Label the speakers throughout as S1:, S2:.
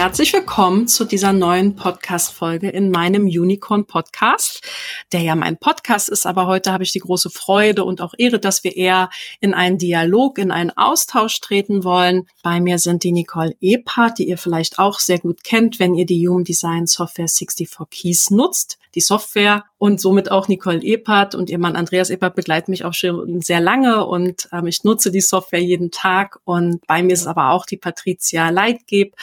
S1: Herzlich willkommen zu dieser neuen Podcast-Folge in meinem Unicorn Podcast, der ja mein Podcast ist, aber heute habe ich die große Freude und auch Ehre, dass wir eher in einen Dialog, in einen Austausch treten wollen. Bei mir sind die Nicole Eppert, die ihr vielleicht auch sehr gut kennt, wenn ihr die Human Design Software 64 Keys nutzt die Software. Und somit auch Nicole Eppert und ihr Mann Andreas Eppert begleiten mich auch schon sehr lange und ähm, ich nutze die Software jeden Tag. Und bei mir ist aber auch die Patricia Leitgeb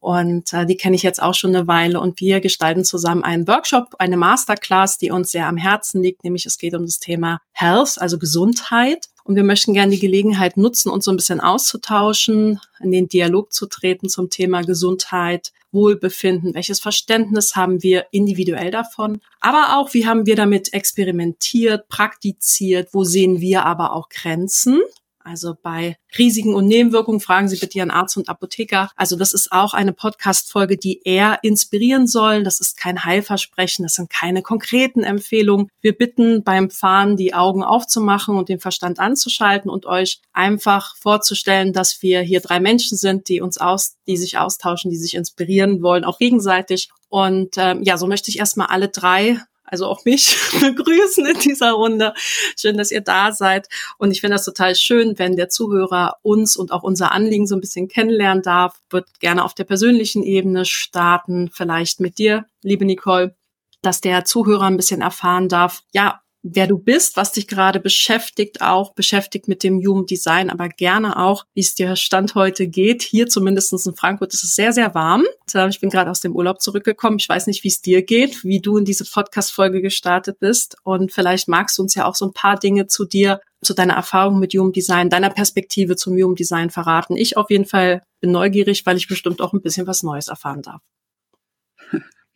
S1: und äh, die kenne ich jetzt auch schon eine Weile. Und wir gestalten zusammen einen Workshop, eine Masterclass, die uns sehr am Herzen liegt, nämlich es geht um das Thema Health, also Gesundheit. Und wir möchten gerne die Gelegenheit nutzen, uns so ein bisschen auszutauschen, in den Dialog zu treten zum Thema Gesundheit, Wohlbefinden, welches Verständnis haben wir individuell davon, aber auch, wie haben wir damit experimentiert, praktiziert, wo sehen wir aber auch Grenzen also bei Risiken und Nebenwirkungen fragen Sie bitte Ihren Arzt und Apotheker. Also das ist auch eine Podcast-Folge, die eher inspirieren soll. Das ist kein Heilversprechen, das sind keine konkreten Empfehlungen. Wir bitten beim Fahren die Augen aufzumachen und den Verstand anzuschalten und euch einfach vorzustellen, dass wir hier drei Menschen sind, die uns aus, die sich austauschen, die sich inspirieren wollen, auch gegenseitig. Und ähm, ja, so möchte ich erstmal alle drei also auch mich begrüßen in dieser Runde. Schön, dass ihr da seid. Und ich finde das total schön, wenn der Zuhörer uns und auch unser Anliegen so ein bisschen kennenlernen darf. Wird gerne auf der persönlichen Ebene starten, vielleicht mit dir, liebe Nicole dass der Zuhörer ein bisschen erfahren darf, ja, wer du bist, was dich gerade beschäftigt, auch beschäftigt mit dem Human Design, aber gerne auch, wie es dir Stand heute geht. Hier zumindest in Frankfurt ist es sehr, sehr warm. Ich bin gerade aus dem Urlaub zurückgekommen. Ich weiß nicht, wie es dir geht, wie du in diese Podcast-Folge gestartet bist. Und vielleicht magst du uns ja auch so ein paar Dinge zu dir, zu deiner Erfahrung mit Human Design, deiner Perspektive zum Human Design verraten. Ich auf jeden Fall bin neugierig, weil ich bestimmt auch ein bisschen was Neues erfahren darf.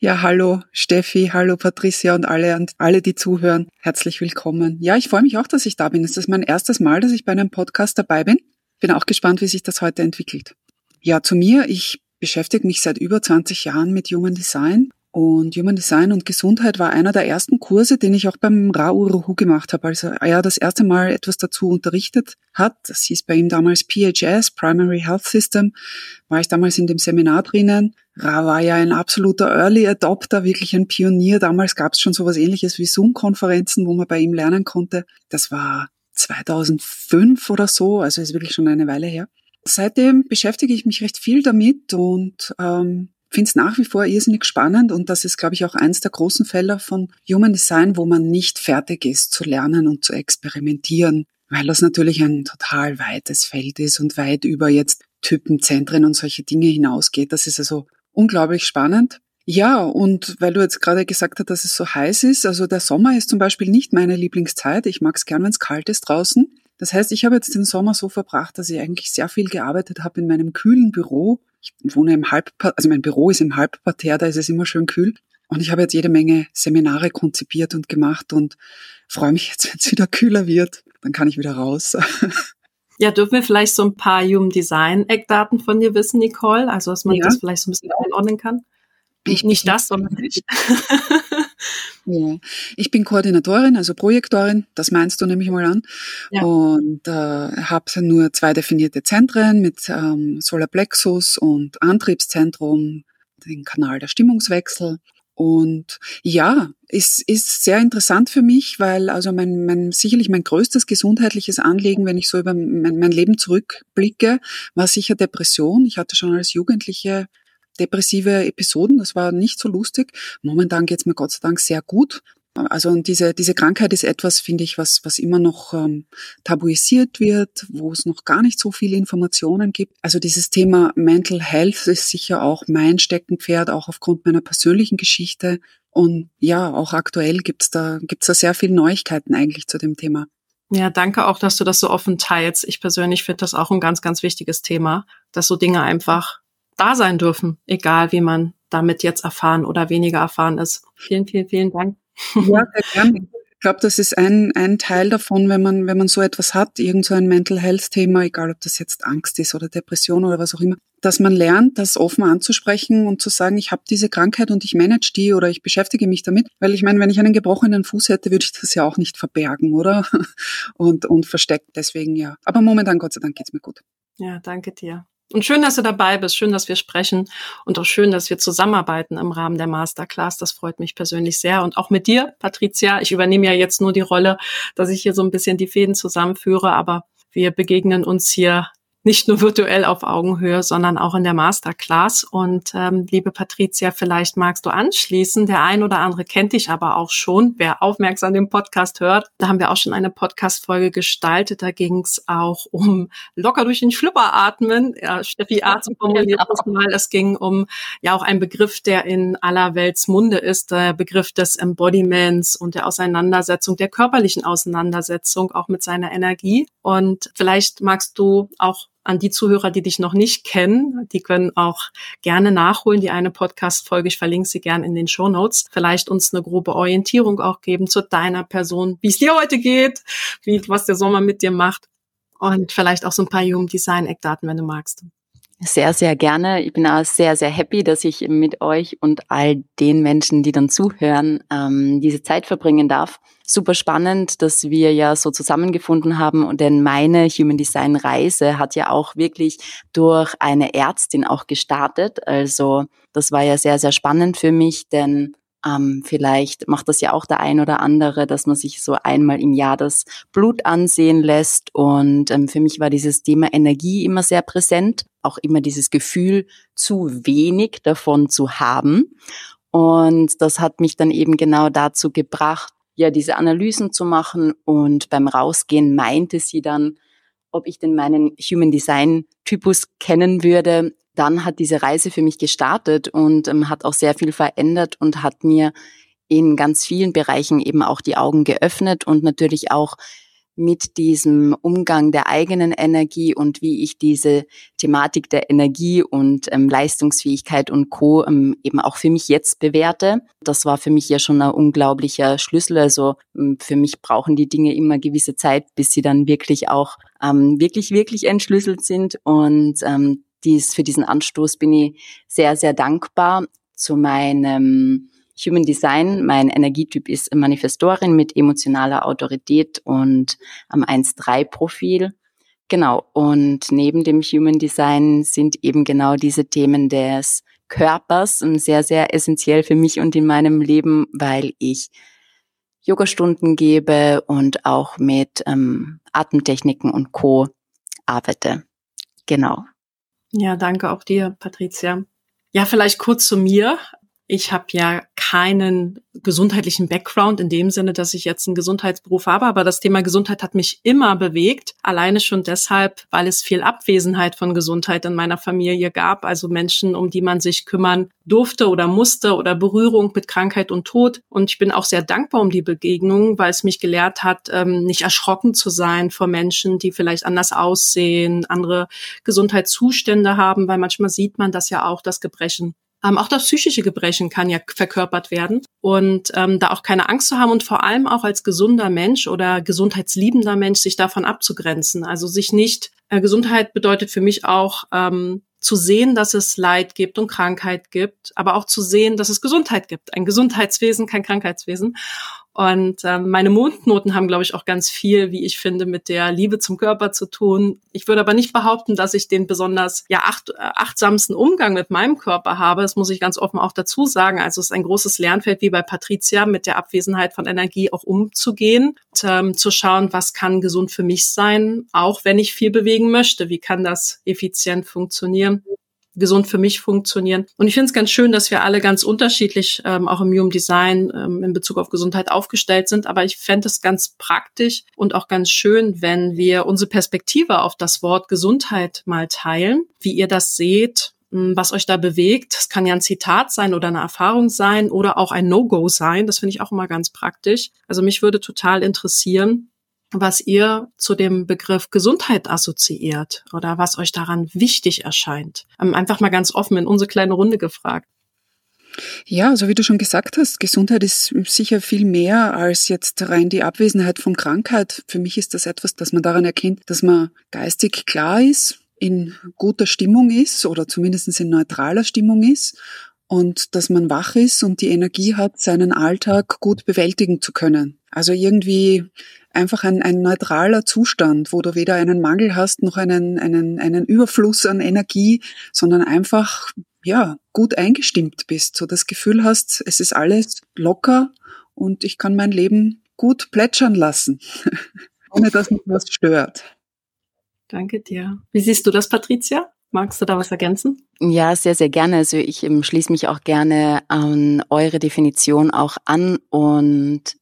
S2: Ja, hallo Steffi, hallo Patricia und alle und alle, die zuhören. Herzlich willkommen. Ja, ich freue mich auch, dass ich da bin. Es ist mein erstes Mal, dass ich bei einem Podcast dabei bin. Bin auch gespannt, wie sich das heute entwickelt. Ja, zu mir. Ich beschäftige mich seit über 20 Jahren mit Human Design und Human Design und Gesundheit war einer der ersten Kurse, den ich auch beim Rauruhu gemacht habe. Also er das erste Mal etwas dazu unterrichtet hat. Das hieß bei ihm damals PHS, Primary Health System. War ich damals in dem Seminar drinnen. Ra war ja ein absoluter Early Adopter, wirklich ein Pionier. Damals gab es schon sowas ähnliches wie Zoom-Konferenzen, wo man bei ihm lernen konnte. Das war 2005 oder so, also ist wirklich schon eine Weile her. Seitdem beschäftige ich mich recht viel damit und ähm, finde es nach wie vor irrsinnig spannend und das ist, glaube ich, auch eins der großen Fälle von Human Design, wo man nicht fertig ist zu lernen und zu experimentieren, weil das natürlich ein total weites Feld ist und weit über jetzt Typenzentren und solche Dinge hinausgeht. Das ist also unglaublich spannend. Ja, und weil du jetzt gerade gesagt hast, dass es so heiß ist, also der Sommer ist zum Beispiel nicht meine Lieblingszeit. Ich mag es gern, wenn es kalt ist draußen. Das heißt, ich habe jetzt den Sommer so verbracht, dass ich eigentlich sehr viel gearbeitet habe in meinem kühlen Büro ich wohne im Halbparterre, also mein Büro ist im Halbparterre, da ist es immer schön kühl. Und ich habe jetzt jede Menge Seminare konzipiert und gemacht und freue mich jetzt, wenn es wieder kühler wird. Dann kann ich wieder raus.
S1: Ja, dürfen wir vielleicht so ein paar Human Design Eckdaten von dir wissen, Nicole? Also, dass man ja. das vielleicht so ein bisschen einordnen kann? Ich, nicht das, sondern dich.
S2: ja. Ich bin Koordinatorin, also Projektorin, das meinst du nämlich mal an. Ja. Und äh, habe nur zwei definierte Zentren mit ähm, Solarplexus und Antriebszentrum, den Kanal der Stimmungswechsel. Und ja, es ist sehr interessant für mich, weil also mein, mein sicherlich mein größtes gesundheitliches Anliegen, wenn ich so über mein, mein Leben zurückblicke, war sicher Depression. Ich hatte schon als Jugendliche depressive Episoden. Das war nicht so lustig. Momentan geht's mir Gott sei Dank sehr gut. Also diese, diese Krankheit ist etwas, finde ich, was, was immer noch ähm, tabuisiert wird, wo es noch gar nicht so viele Informationen gibt. Also dieses Thema Mental Health ist sicher auch mein Steckenpferd, auch aufgrund meiner persönlichen Geschichte. Und ja, auch aktuell gibt's da, gibt's da sehr viele Neuigkeiten eigentlich zu dem Thema.
S1: Ja, danke auch, dass du das so offen teilst. Ich persönlich finde das auch ein ganz, ganz wichtiges Thema, dass so Dinge einfach da sein dürfen, egal wie man damit jetzt erfahren oder weniger erfahren ist. Vielen, vielen, vielen Dank.
S2: Ja, sehr gerne. Ich glaube, das ist ein, ein Teil davon, wenn man, wenn man so etwas hat, irgend so ein Mental Health Thema, egal ob das jetzt Angst ist oder Depression oder was auch immer, dass man lernt, das offen anzusprechen und zu sagen, ich habe diese Krankheit und ich manage die oder ich beschäftige mich damit. Weil ich meine, wenn ich einen gebrochenen Fuß hätte, würde ich das ja auch nicht verbergen, oder? Und, und versteckt. Deswegen ja. Aber momentan, Gott sei Dank, geht's mir gut.
S1: Ja, danke dir. Und schön, dass du dabei bist, schön, dass wir sprechen und auch schön, dass wir zusammenarbeiten im Rahmen der Masterclass. Das freut mich persönlich sehr. Und auch mit dir, Patricia. Ich übernehme ja jetzt nur die Rolle, dass ich hier so ein bisschen die Fäden zusammenführe, aber wir begegnen uns hier nicht nur virtuell auf Augenhöhe, sondern auch in der Masterclass. Und ähm, liebe Patricia, vielleicht magst du anschließen. Der ein oder andere kennt dich aber auch schon, wer aufmerksam den Podcast hört. Da haben wir auch schon eine Podcast-Folge gestaltet. Da ging es auch um locker durch den Schlüpper atmen. Ja, Steffi Arzt formuliert genau. das mal. Es ging um ja auch einen Begriff, der in aller Welts Munde ist, der Begriff des Embodiments und der Auseinandersetzung, der körperlichen Auseinandersetzung auch mit seiner Energie. Und vielleicht magst du auch an die Zuhörer, die dich noch nicht kennen, die können auch gerne nachholen, die eine Podcast-Folge. Ich verlinke sie gerne in den Show Notes. Vielleicht uns eine grobe Orientierung auch geben zu deiner Person, wie es dir heute geht, wie, was der Sommer mit dir macht und vielleicht auch so ein paar Human Design Eckdaten, wenn du magst.
S3: Sehr, sehr gerne. Ich bin auch sehr, sehr happy, dass ich mit euch und all den Menschen, die dann zuhören, ähm, diese Zeit verbringen darf. Super spannend, dass wir ja so zusammengefunden haben und denn meine Human Design Reise hat ja auch wirklich durch eine Ärztin auch gestartet. Also das war ja sehr, sehr spannend für mich, denn ähm, vielleicht macht das ja auch der ein oder andere, dass man sich so einmal im Jahr das Blut ansehen lässt. Und ähm, für mich war dieses Thema Energie immer sehr präsent, auch immer dieses Gefühl, zu wenig davon zu haben. Und das hat mich dann eben genau dazu gebracht, ja, diese Analysen zu machen. Und beim Rausgehen meinte sie dann, ob ich denn meinen Human Design Typus kennen würde dann hat diese Reise für mich gestartet und ähm, hat auch sehr viel verändert und hat mir in ganz vielen Bereichen eben auch die Augen geöffnet und natürlich auch mit diesem Umgang der eigenen Energie und wie ich diese Thematik der Energie und ähm, Leistungsfähigkeit und Co. Ähm, eben auch für mich jetzt bewerte. Das war für mich ja schon ein unglaublicher Schlüssel. Also ähm, für mich brauchen die Dinge immer gewisse Zeit, bis sie dann wirklich auch ähm, wirklich, wirklich entschlüsselt sind. Und ähm, dies, für diesen Anstoß bin ich sehr, sehr dankbar zu meinem Human Design. Mein Energietyp ist Manifestorin mit emotionaler Autorität und am 1-3-Profil. Genau. Und neben dem Human Design sind eben genau diese Themen des Körpers sehr, sehr essentiell für mich und in meinem Leben, weil ich Yogastunden gebe und auch mit ähm, Atemtechniken und Co. arbeite. Genau.
S1: Ja, danke auch dir, Patricia. Ja, vielleicht kurz zu mir. Ich habe ja keinen gesundheitlichen Background in dem Sinne, dass ich jetzt einen Gesundheitsberuf habe, aber das Thema Gesundheit hat mich immer bewegt. Alleine schon deshalb, weil es viel Abwesenheit von Gesundheit in meiner Familie gab, also Menschen, um die man sich kümmern durfte oder musste oder Berührung mit Krankheit und Tod. Und ich bin auch sehr dankbar um die Begegnung, weil es mich gelehrt hat, ähm, nicht erschrocken zu sein vor Menschen, die vielleicht anders aussehen, andere Gesundheitszustände haben, weil manchmal sieht man das ja auch, das Gebrechen ähm, auch das psychische Gebrechen kann ja verkörpert werden. Und ähm, da auch keine Angst zu haben und vor allem auch als gesunder Mensch oder gesundheitsliebender Mensch sich davon abzugrenzen. Also sich nicht, äh, Gesundheit bedeutet für mich auch, ähm, zu sehen, dass es Leid gibt und Krankheit gibt, aber auch zu sehen, dass es Gesundheit gibt. Ein Gesundheitswesen, kein Krankheitswesen. Und ähm, meine Mondnoten haben, glaube ich, auch ganz viel, wie ich finde, mit der Liebe zum Körper zu tun. Ich würde aber nicht behaupten, dass ich den besonders ja acht, äh, achtsamsten Umgang mit meinem Körper habe. Das muss ich ganz offen auch dazu sagen. Also es ist ein großes Lernfeld, wie bei Patricia, mit der Abwesenheit von Energie auch umzugehen, und, ähm, zu schauen, was kann gesund für mich sein, auch wenn ich viel bewegen möchte. Wie kann das effizient funktionieren? Gesund für mich funktionieren. Und ich finde es ganz schön, dass wir alle ganz unterschiedlich ähm, auch im Human Design ähm, in Bezug auf Gesundheit aufgestellt sind. Aber ich fände es ganz praktisch und auch ganz schön, wenn wir unsere Perspektive auf das Wort Gesundheit mal teilen, wie ihr das seht, hm, was euch da bewegt. Das kann ja ein Zitat sein oder eine Erfahrung sein oder auch ein No-Go sein. Das finde ich auch immer ganz praktisch. Also mich würde total interessieren, was ihr zu dem Begriff Gesundheit assoziiert oder was euch daran wichtig erscheint. Ähm, einfach mal ganz offen in unsere kleine Runde gefragt.
S2: Ja, so wie du schon gesagt hast, Gesundheit ist sicher viel mehr als jetzt rein die Abwesenheit von Krankheit. Für mich ist das etwas, dass man daran erkennt, dass man geistig klar ist, in guter Stimmung ist oder zumindest in neutraler Stimmung ist und dass man wach ist und die Energie hat, seinen Alltag gut bewältigen zu können. Also irgendwie einfach ein, ein neutraler Zustand, wo du weder einen Mangel hast noch einen, einen, einen Überfluss an Energie, sondern einfach ja, gut eingestimmt bist, so das Gefühl hast, es ist alles locker und ich kann mein Leben gut plätschern lassen, ohne dass mich was stört.
S1: Danke dir. Wie siehst du das, Patricia? Magst du da was ergänzen?
S3: Ja, sehr, sehr gerne. Also ich ähm, schließe mich auch gerne an eure Definition auch an und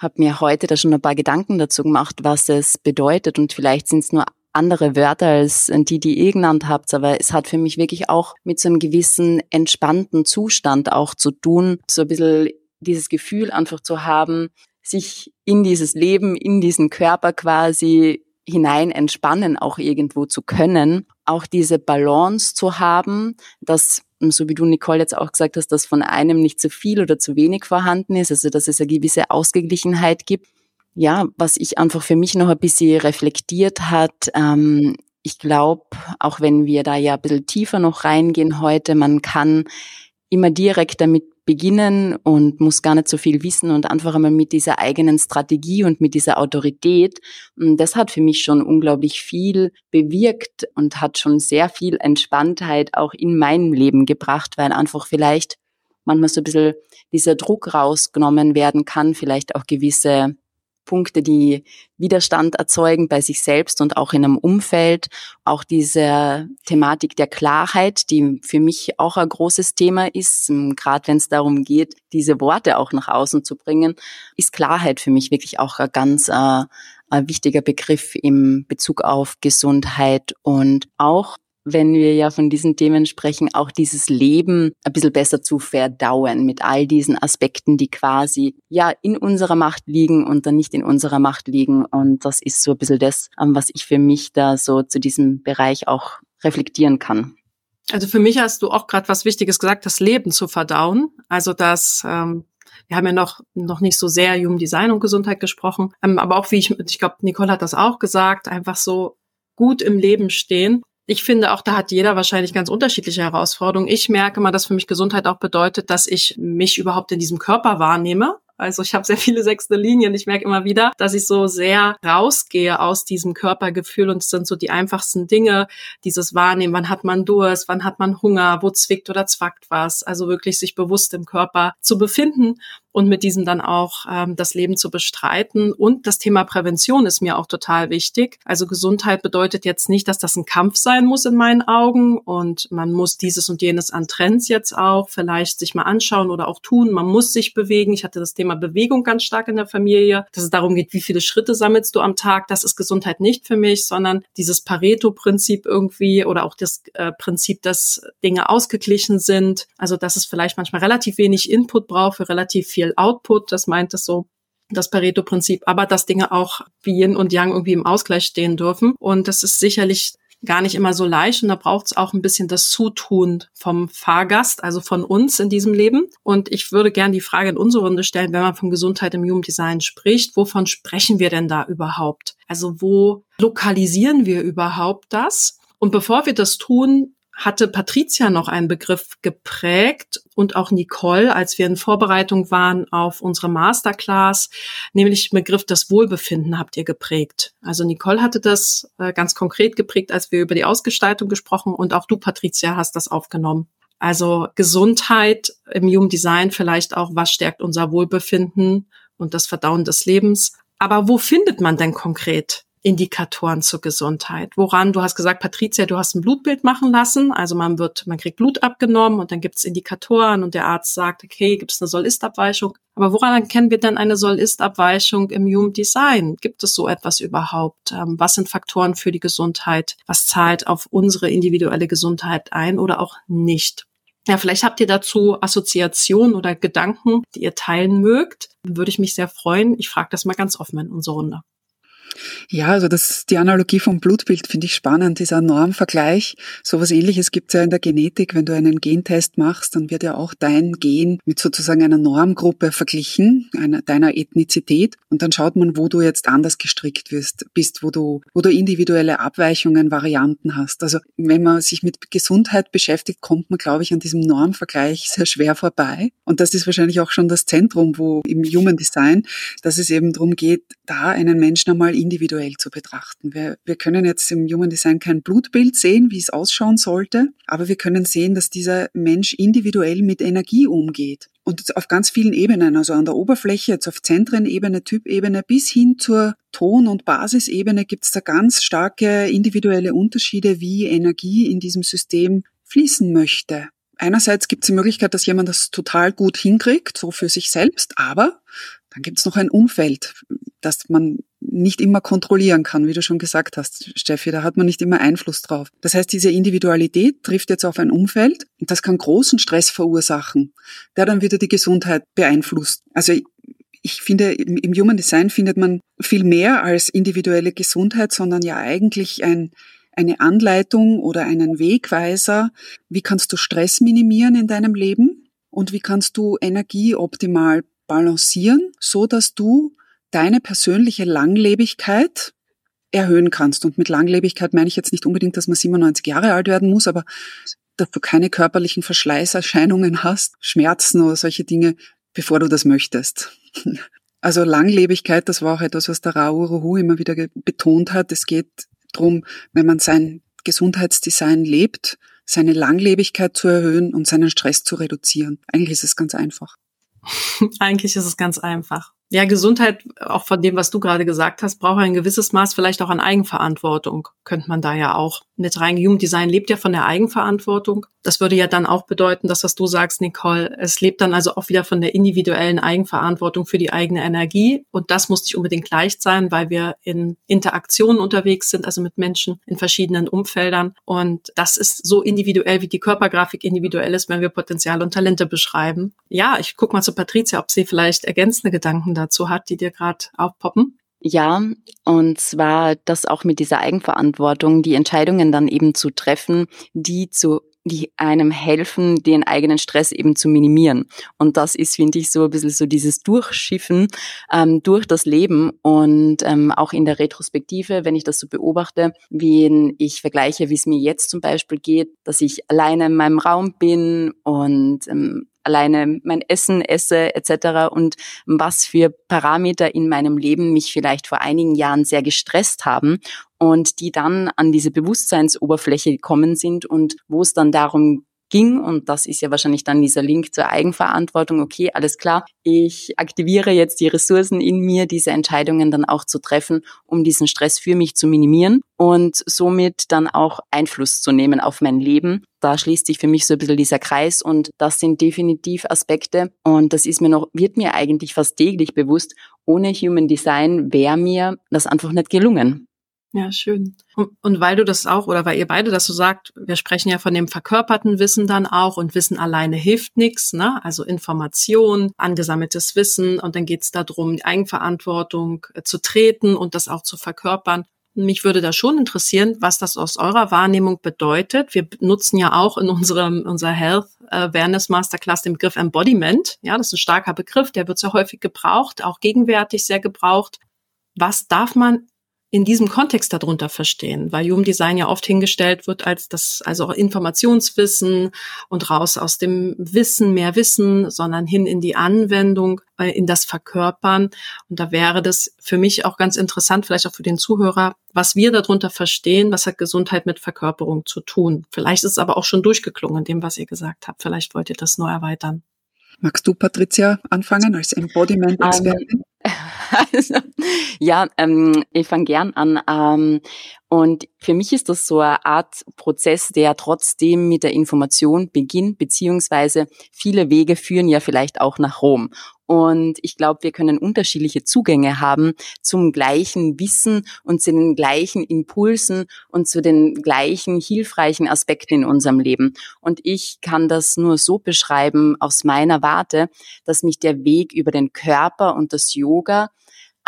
S3: habe mir heute da schon ein paar Gedanken dazu gemacht, was es bedeutet. Und vielleicht sind es nur andere Wörter als die, die ihr genannt habt, aber es hat für mich wirklich auch mit so einem gewissen entspannten Zustand auch zu tun, so ein bisschen dieses Gefühl einfach zu haben, sich in dieses Leben, in diesen Körper quasi hinein entspannen auch irgendwo zu können, auch diese Balance zu haben, dass, so wie du Nicole jetzt auch gesagt hast, dass von einem nicht zu viel oder zu wenig vorhanden ist, also dass es eine gewisse Ausgeglichenheit gibt. Ja, was ich einfach für mich noch ein bisschen reflektiert hat, ähm, ich glaube, auch wenn wir da ja ein bisschen tiefer noch reingehen heute, man kann immer direkt damit beginnen und muss gar nicht so viel wissen und einfach einmal mit dieser eigenen Strategie und mit dieser Autorität. Und das hat für mich schon unglaublich viel bewirkt und hat schon sehr viel Entspanntheit auch in meinem Leben gebracht, weil einfach vielleicht manchmal so ein bisschen dieser Druck rausgenommen werden kann, vielleicht auch gewisse Punkte, die Widerstand erzeugen bei sich selbst und auch in einem Umfeld. Auch diese Thematik der Klarheit, die für mich auch ein großes Thema ist, ähm, gerade wenn es darum geht, diese Worte auch nach außen zu bringen, ist Klarheit für mich wirklich auch ein ganz äh, ein wichtiger Begriff im Bezug auf Gesundheit und auch wenn wir ja von diesen Themen sprechen, auch dieses Leben ein bisschen besser zu verdauen mit all diesen Aspekten, die quasi ja in unserer Macht liegen und dann nicht in unserer Macht liegen. Und das ist so ein bisschen das, ähm, was ich für mich da so zu diesem Bereich auch reflektieren kann.
S1: Also für mich hast du auch gerade was Wichtiges gesagt, das Leben zu verdauen. Also das ähm, wir haben ja noch, noch nicht so sehr Human Design und Gesundheit gesprochen, ähm, aber auch wie ich, ich glaube, Nicole hat das auch gesagt, einfach so gut im Leben stehen ich finde auch, da hat jeder wahrscheinlich ganz unterschiedliche Herausforderungen. Ich merke mal, dass für mich Gesundheit auch bedeutet, dass ich mich überhaupt in diesem Körper wahrnehme. Also ich habe sehr viele sechste Linien. Ich merke immer wieder, dass ich so sehr rausgehe aus diesem Körpergefühl und es sind so die einfachsten Dinge, dieses Wahrnehmen. Wann hat man Durst? Wann hat man Hunger? Wo zwickt oder zwackt was? Also wirklich sich bewusst im Körper zu befinden und mit diesem dann auch ähm, das Leben zu bestreiten. Und das Thema Prävention ist mir auch total wichtig. Also Gesundheit bedeutet jetzt nicht, dass das ein Kampf sein muss in meinen Augen und man muss dieses und jenes an Trends jetzt auch vielleicht sich mal anschauen oder auch tun. Man muss sich bewegen. Ich hatte das Thema Bewegung ganz stark in der Familie, dass es darum geht, wie viele Schritte sammelst du am Tag. Das ist Gesundheit nicht für mich, sondern dieses Pareto-Prinzip irgendwie oder auch das äh, Prinzip, dass Dinge ausgeglichen sind. Also dass es vielleicht manchmal relativ wenig Input braucht für relativ viel viel Output, das meint es so das Pareto-Prinzip, aber dass Dinge auch wie Yin und Yang irgendwie im Ausgleich stehen dürfen. Und das ist sicherlich gar nicht immer so leicht und da braucht es auch ein bisschen das Zutun vom Fahrgast, also von uns in diesem Leben. Und ich würde gerne die Frage in unsere Runde stellen, wenn man von Gesundheit im Human Design spricht, wovon sprechen wir denn da überhaupt? Also wo lokalisieren wir überhaupt das? Und bevor wir das tun, hatte Patricia noch einen Begriff geprägt und auch Nicole, als wir in Vorbereitung waren auf unsere Masterclass, nämlich Begriff des Wohlbefinden habt ihr geprägt. Also Nicole hatte das äh, ganz konkret geprägt, als wir über die Ausgestaltung gesprochen und auch du, Patricia, hast das aufgenommen. Also Gesundheit im Human Design vielleicht auch, was stärkt unser Wohlbefinden und das Verdauen des Lebens. Aber wo findet man denn konkret Indikatoren zur Gesundheit. Woran, du hast gesagt, Patricia, du hast ein Blutbild machen lassen, also man wird, man kriegt Blut abgenommen und dann gibt es Indikatoren und der Arzt sagt, okay, gibt es eine Soll-Ist-Abweichung. Aber woran erkennen wir denn eine Soll-Ist-Abweichung im Human Design? Gibt es so etwas überhaupt? Ähm, was sind Faktoren für die Gesundheit? Was zahlt auf unsere individuelle Gesundheit ein oder auch nicht? Ja, vielleicht habt ihr dazu Assoziationen oder Gedanken, die ihr teilen mögt. Würde ich mich sehr freuen. Ich frage das mal ganz offen in unserer Runde.
S2: Ja, also das, die Analogie vom Blutbild finde ich spannend, dieser Normvergleich. Sowas ähnliches gibt es ja in der Genetik. Wenn du einen Gentest machst, dann wird ja auch dein Gen mit sozusagen einer Normgruppe verglichen, einer, deiner Ethnizität. Und dann schaut man, wo du jetzt anders gestrickt wirst, bist, wo du, wo du individuelle Abweichungen, Varianten hast. Also wenn man sich mit Gesundheit beschäftigt, kommt man, glaube ich, an diesem Normvergleich sehr schwer vorbei. Und das ist wahrscheinlich auch schon das Zentrum, wo im Human Design, dass es eben darum geht, da einen Menschen einmal individuell zu betrachten. Wir, wir können jetzt im Human Design kein Blutbild sehen, wie es ausschauen sollte, aber wir können sehen, dass dieser Mensch individuell mit Energie umgeht. Und auf ganz vielen Ebenen, also an der Oberfläche, jetzt auf Zentrenebene, Typebene bis hin zur Ton- und Basisebene gibt es da ganz starke individuelle Unterschiede, wie Energie in diesem System fließen möchte. Einerseits gibt es die Möglichkeit, dass jemand das total gut hinkriegt, so für sich selbst, aber dann gibt es noch ein Umfeld, das man nicht immer kontrollieren kann, wie du schon gesagt hast, Steffi. Da hat man nicht immer Einfluss drauf. Das heißt, diese Individualität trifft jetzt auf ein Umfeld und das kann großen Stress verursachen, der dann wieder die Gesundheit beeinflusst. Also ich finde, im Human Design findet man viel mehr als individuelle Gesundheit, sondern ja eigentlich ein, eine Anleitung oder einen Wegweiser. Wie kannst du Stress minimieren in deinem Leben? Und wie kannst du Energie optimal balancieren, so dass du deine persönliche Langlebigkeit erhöhen kannst. Und mit Langlebigkeit meine ich jetzt nicht unbedingt, dass man 97 Jahre alt werden muss, aber dass du keine körperlichen Verschleißerscheinungen hast, Schmerzen oder solche Dinge, bevor du das möchtest. Also Langlebigkeit, das war auch etwas, was der Rao Ruhu immer wieder betont hat. Es geht darum, wenn man sein Gesundheitsdesign lebt, seine Langlebigkeit zu erhöhen und seinen Stress zu reduzieren. Eigentlich ist es ganz einfach.
S1: Eigentlich ist es ganz einfach. Ja, Gesundheit, auch von dem, was du gerade gesagt hast, braucht ein gewisses Maß vielleicht auch an Eigenverantwortung. Könnte man da ja auch mit rein. Human Design lebt ja von der Eigenverantwortung. Das würde ja dann auch bedeuten, dass was du sagst, Nicole, es lebt dann also auch wieder von der individuellen Eigenverantwortung für die eigene Energie. Und das muss nicht unbedingt leicht sein, weil wir in Interaktionen unterwegs sind, also mit Menschen in verschiedenen Umfeldern. Und das ist so individuell, wie die Körpergrafik individuell ist, wenn wir Potenzial und Talente beschreiben. Ja, ich guck mal zu Patricia, ob sie vielleicht ergänzende Gedanken dazu hat, die dir gerade aufpoppen?
S3: Ja, und zwar das auch mit dieser Eigenverantwortung, die Entscheidungen dann eben zu treffen, die zu die einem helfen, den eigenen Stress eben zu minimieren. Und das ist, finde ich, so ein bisschen so dieses Durchschiffen ähm, durch das Leben und ähm, auch in der Retrospektive, wenn ich das so beobachte, wie ich vergleiche, wie es mir jetzt zum Beispiel geht, dass ich alleine in meinem Raum bin und ähm, alleine mein Essen esse etc. und was für Parameter in meinem Leben mich vielleicht vor einigen Jahren sehr gestresst haben und die dann an diese Bewusstseinsoberfläche gekommen sind und wo es dann darum ging. Und das ist ja wahrscheinlich dann dieser Link zur Eigenverantwortung. Okay, alles klar. Ich aktiviere jetzt die Ressourcen in mir, diese Entscheidungen dann auch zu treffen, um diesen Stress für mich zu minimieren und somit dann auch Einfluss zu nehmen auf mein Leben. Da schließt sich für mich so ein bisschen dieser Kreis und das sind definitiv Aspekte und das ist mir noch, wird mir eigentlich fast täglich bewusst. Ohne Human Design wäre mir das einfach nicht gelungen.
S1: Ja, schön. Und, und, weil du das auch, oder weil ihr beide das so sagt, wir sprechen ja von dem verkörperten Wissen dann auch und Wissen alleine hilft nichts, ne? Also Information, angesammeltes Wissen und dann geht es darum, die Eigenverantwortung äh, zu treten und das auch zu verkörpern. Mich würde da schon interessieren, was das aus eurer Wahrnehmung bedeutet. Wir nutzen ja auch in unserem unserer Health Awareness Masterclass den Begriff Embodiment. Ja, das ist ein starker Begriff, der wird sehr häufig gebraucht, auch gegenwärtig sehr gebraucht. Was darf man in diesem Kontext darunter verstehen, weil Human Design ja oft hingestellt wird als das, also auch Informationswissen und raus aus dem Wissen, mehr Wissen, sondern hin in die Anwendung, äh, in das Verkörpern. Und da wäre das für mich auch ganz interessant, vielleicht auch für den Zuhörer, was wir darunter verstehen, was hat Gesundheit mit Verkörperung zu tun. Vielleicht ist es aber auch schon durchgeklungen dem, was ihr gesagt habt. Vielleicht wollt ihr das nur erweitern.
S2: Magst du, Patricia, anfangen als Embodiment-Expertin?
S3: Um, also, ja, ähm, ich fange gern an. Ähm, und für mich ist das so eine Art Prozess, der trotzdem mit der Information beginnt, beziehungsweise viele Wege führen ja vielleicht auch nach Rom. Und ich glaube, wir können unterschiedliche Zugänge haben zum gleichen Wissen und zu den gleichen Impulsen und zu den gleichen hilfreichen Aspekten in unserem Leben. Und ich kann das nur so beschreiben aus meiner Warte, dass mich der Weg über den Körper und das Yoga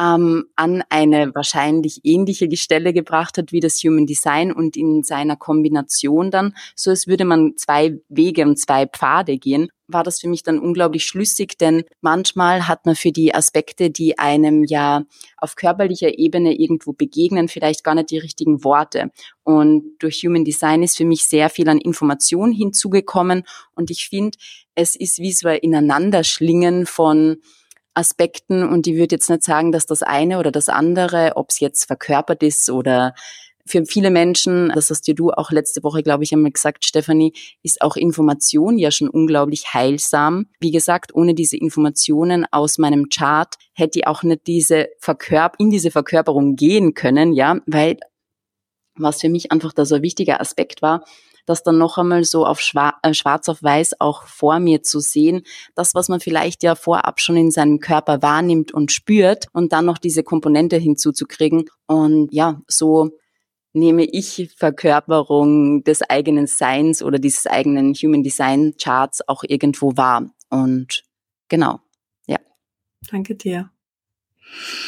S3: ähm, an eine wahrscheinlich ähnliche Stelle gebracht hat wie das Human Design und in seiner Kombination dann, so als würde man zwei Wege und zwei Pfade gehen, war das für mich dann unglaublich schlüssig, denn manchmal hat man für die Aspekte, die einem ja auf körperlicher Ebene irgendwo begegnen, vielleicht gar nicht die richtigen Worte. Und durch Human Design ist für mich sehr viel an Information hinzugekommen. Und ich finde, es ist wie so ein Ineinanderschlingen von Aspekten und ich würde jetzt nicht sagen, dass das eine oder das andere, ob es jetzt verkörpert ist oder für viele Menschen, das hast dir du auch letzte Woche, glaube ich, einmal gesagt, Stefanie, ist auch Information ja schon unglaublich heilsam. Wie gesagt, ohne diese Informationen aus meinem Chart hätte ich auch nicht diese Verkörp in diese Verkörperung gehen können, ja, weil was für mich einfach da so ein wichtiger Aspekt war, das dann noch einmal so auf schwarz, äh, schwarz auf weiß auch vor mir zu sehen, das, was man vielleicht ja vorab schon in seinem Körper wahrnimmt und spürt und dann noch diese Komponente hinzuzukriegen und ja, so nehme ich Verkörperung des eigenen Seins oder dieses eigenen Human Design Charts auch irgendwo wahr. Und genau, ja.
S1: Danke dir.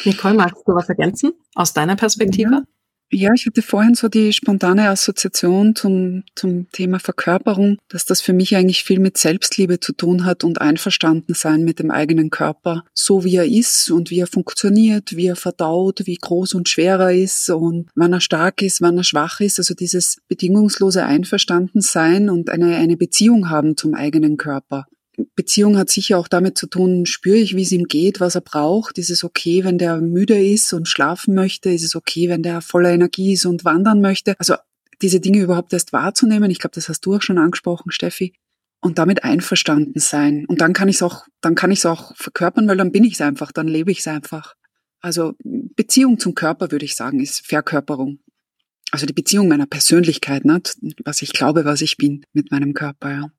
S1: Nicole, magst du was ergänzen aus deiner Perspektive? Ja.
S2: Ja, ich hatte vorhin so die spontane Assoziation zum, zum Thema Verkörperung, dass das für mich eigentlich viel mit Selbstliebe zu tun hat und einverstanden sein mit dem eigenen Körper, so wie er ist und wie er funktioniert, wie er verdaut, wie groß und schwer er ist und wann er stark ist, wann er schwach ist. Also dieses bedingungslose Einverstandensein und eine, eine Beziehung haben zum eigenen Körper. Beziehung hat sicher auch damit zu tun, spüre ich, wie es ihm geht, was er braucht. Ist es okay, wenn der müde ist und schlafen möchte? Ist es okay, wenn der voller Energie ist und wandern möchte? Also diese Dinge überhaupt erst wahrzunehmen, ich glaube, das hast du auch schon angesprochen, Steffi, und damit einverstanden sein. Und dann kann ich es auch, dann kann ich es auch verkörpern, weil dann bin ich es einfach, dann lebe ich es einfach. Also Beziehung zum Körper, würde ich sagen, ist Verkörperung. Also die Beziehung meiner Persönlichkeit, ne? was ich glaube, was ich bin mit meinem Körper, ja.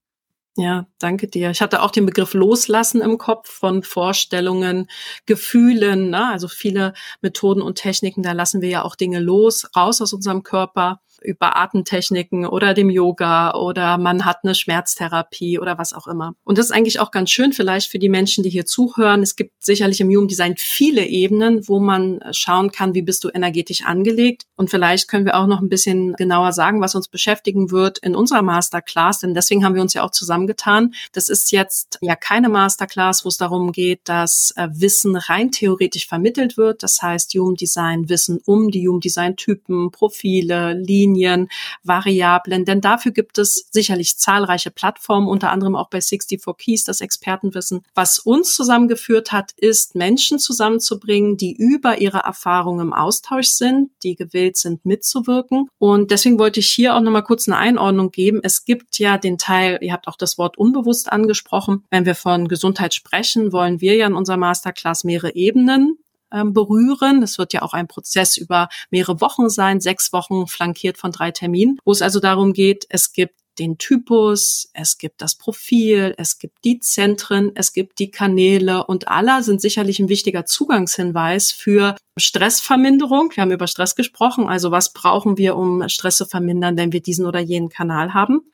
S1: Ja, danke dir. Ich hatte auch den Begriff Loslassen im Kopf von Vorstellungen, Gefühlen. Ne? Also viele Methoden und Techniken, da lassen wir ja auch Dinge los, raus aus unserem Körper über Atemtechniken oder dem Yoga oder man hat eine Schmerztherapie oder was auch immer. Und das ist eigentlich auch ganz schön vielleicht für die Menschen, die hier zuhören. Es gibt sicherlich im Human Design viele Ebenen, wo man schauen kann, wie bist du energetisch angelegt. Und vielleicht können wir auch noch ein bisschen genauer sagen, was uns beschäftigen wird in unserer Masterclass, denn deswegen haben wir uns ja auch zusammengetan. Das ist jetzt ja keine Masterclass, wo es darum geht, dass äh, Wissen rein theoretisch vermittelt wird. Das heißt, Human Design Wissen um die Human Design Typen, Profile, Linien, Linien, Variablen, denn dafür gibt es sicherlich zahlreiche Plattformen, unter anderem auch bei 64 Keys, das Expertenwissen. Was uns zusammengeführt hat, ist Menschen zusammenzubringen, die über ihre Erfahrungen im Austausch sind, die gewillt sind mitzuwirken. Und deswegen wollte ich hier auch nochmal kurz eine Einordnung geben. Es gibt ja den Teil, ihr habt auch das Wort unbewusst angesprochen. Wenn wir von Gesundheit sprechen, wollen wir ja in unserer Masterclass mehrere Ebenen berühren. Das wird ja auch ein Prozess über mehrere Wochen sein, sechs Wochen flankiert von drei Terminen, wo es also darum geht, es gibt den Typus, es gibt das Profil, es gibt die Zentren, es gibt die Kanäle und alle sind sicherlich ein wichtiger Zugangshinweis für Stressverminderung. Wir haben über Stress gesprochen, also was brauchen wir, um Stress zu vermindern, wenn wir diesen oder jenen Kanal haben.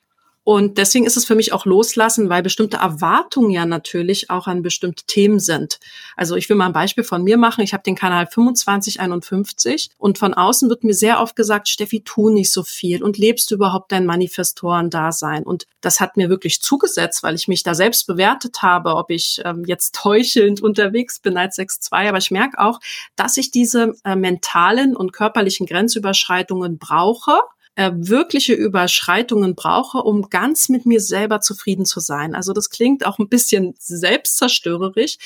S1: Und deswegen ist es für mich auch loslassen, weil bestimmte Erwartungen ja natürlich auch an bestimmte Themen sind. Also ich will mal ein Beispiel von mir machen. Ich habe den Kanal 2551 und von außen wird mir sehr oft gesagt, Steffi, tu nicht so viel und lebst du überhaupt dein Manifestoren-Dasein? Und das hat mir wirklich zugesetzt, weil ich mich da selbst bewertet habe, ob ich ähm, jetzt täuschelnd unterwegs bin als 6.2. Aber ich merke auch, dass ich diese äh, mentalen und körperlichen Grenzüberschreitungen brauche, äh, wirkliche Überschreitungen brauche, um ganz mit mir selber zufrieden zu sein. Also das klingt auch ein bisschen selbstzerstörerisch,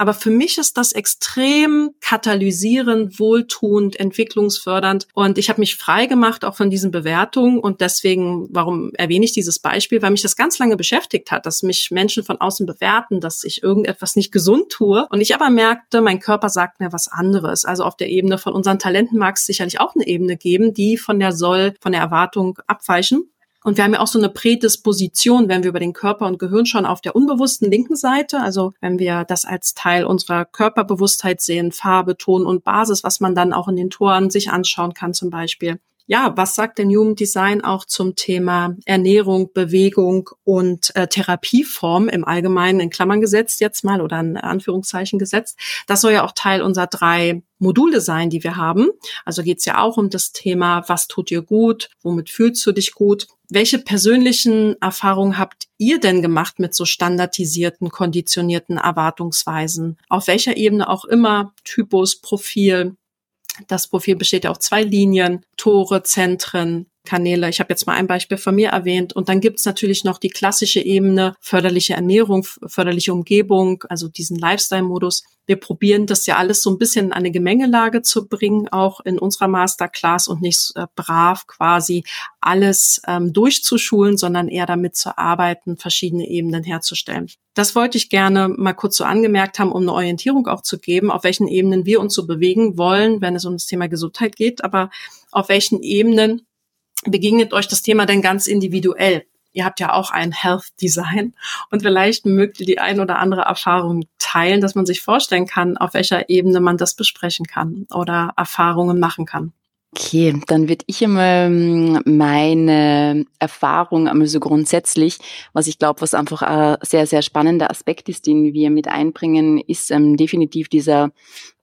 S1: aber für mich ist das extrem katalysierend, wohltuend, entwicklungsfördernd. Und ich habe mich frei gemacht auch von diesen Bewertungen. Und deswegen, warum erwähne ich dieses Beispiel? Weil mich das ganz lange beschäftigt hat, dass mich Menschen von außen bewerten, dass ich irgendetwas nicht gesund tue. Und ich aber merkte, mein Körper sagt mir was anderes. Also auf der Ebene von unseren Talenten mag es sicherlich auch eine Ebene geben, die von der Soll, von der Erwartung abweichen. Und wir haben ja auch so eine Prädisposition, wenn wir über den Körper und Gehirn schauen, auf der unbewussten linken Seite. Also wenn wir das als Teil unserer Körperbewusstheit sehen, Farbe, Ton und Basis, was man dann auch in den Toren sich anschauen kann zum Beispiel. Ja, was sagt denn Human Design auch zum Thema Ernährung, Bewegung und äh, Therapieform im Allgemeinen in Klammern gesetzt jetzt mal oder in Anführungszeichen gesetzt? Das soll ja auch Teil unserer drei Module sein, die wir haben. Also geht es ja auch um das Thema, was tut dir gut, womit fühlst du dich gut? Welche persönlichen Erfahrungen habt ihr denn gemacht mit so standardisierten, konditionierten Erwartungsweisen? Auf welcher Ebene auch immer, Typus, Profil, das Profil besteht ja auch zwei Linien, Tore, Zentren, Kanäle. Ich habe jetzt mal ein Beispiel von mir erwähnt. Und dann gibt es natürlich noch die klassische Ebene, förderliche Ernährung, förderliche Umgebung, also diesen Lifestyle-Modus. Wir probieren das ja alles so ein bisschen in eine Gemengelage zu bringen, auch in unserer Masterclass und nicht äh, brav quasi alles ähm, durchzuschulen, sondern eher damit zu arbeiten, verschiedene Ebenen herzustellen. Das wollte ich gerne mal kurz so angemerkt haben, um eine Orientierung auch zu geben, auf welchen Ebenen wir uns so bewegen wollen, wenn es um das Thema Gesundheit geht, aber auf welchen Ebenen begegnet euch das Thema denn ganz individuell? Ihr habt ja auch ein Health Design und vielleicht mögt ihr die ein oder andere Erfahrung teilen, dass man sich vorstellen kann, auf welcher Ebene man das besprechen kann oder Erfahrungen machen kann.
S3: Okay, dann würde ich einmal ähm, meine Erfahrung einmal so grundsätzlich, was ich glaube, was einfach ein sehr, sehr spannender Aspekt ist, den wir mit einbringen, ist ähm, definitiv dieser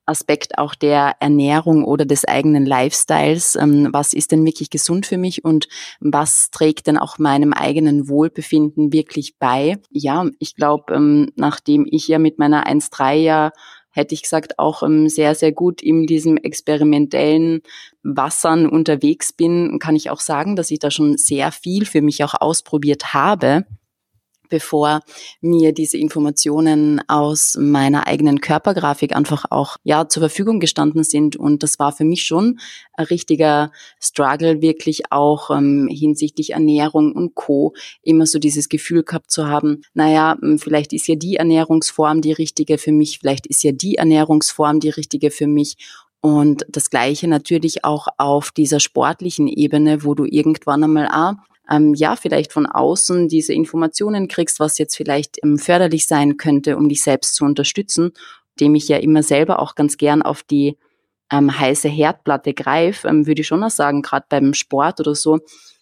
S3: Aspekt auch der Ernährung oder des eigenen Lifestyles. Ähm, was ist denn wirklich gesund für mich und was trägt denn auch meinem eigenen Wohlbefinden wirklich bei? Ja, ich glaube, ähm, nachdem ich ja mit meiner 1.3 ja hätte ich gesagt, auch ähm, sehr, sehr gut in diesem experimentellen Wassern unterwegs bin, kann ich auch sagen, dass ich da schon sehr viel für mich auch ausprobiert habe bevor mir diese Informationen aus meiner eigenen Körpergrafik einfach auch ja zur Verfügung gestanden sind. Und das war für mich schon ein richtiger Struggle wirklich auch ähm, hinsichtlich Ernährung und Co. immer so dieses Gefühl gehabt zu haben naja vielleicht ist ja die Ernährungsform die richtige für mich vielleicht ist ja die Ernährungsform die richtige für mich. Und das Gleiche natürlich auch auf dieser sportlichen Ebene, wo du irgendwann einmal ah, ähm, ja, vielleicht von außen diese Informationen kriegst, was jetzt vielleicht ähm, förderlich sein könnte, um dich selbst zu unterstützen, dem ich ja immer selber auch ganz gern auf die ähm, heiße Herdplatte greife, ähm, würde ich schon noch sagen, gerade beim Sport oder so,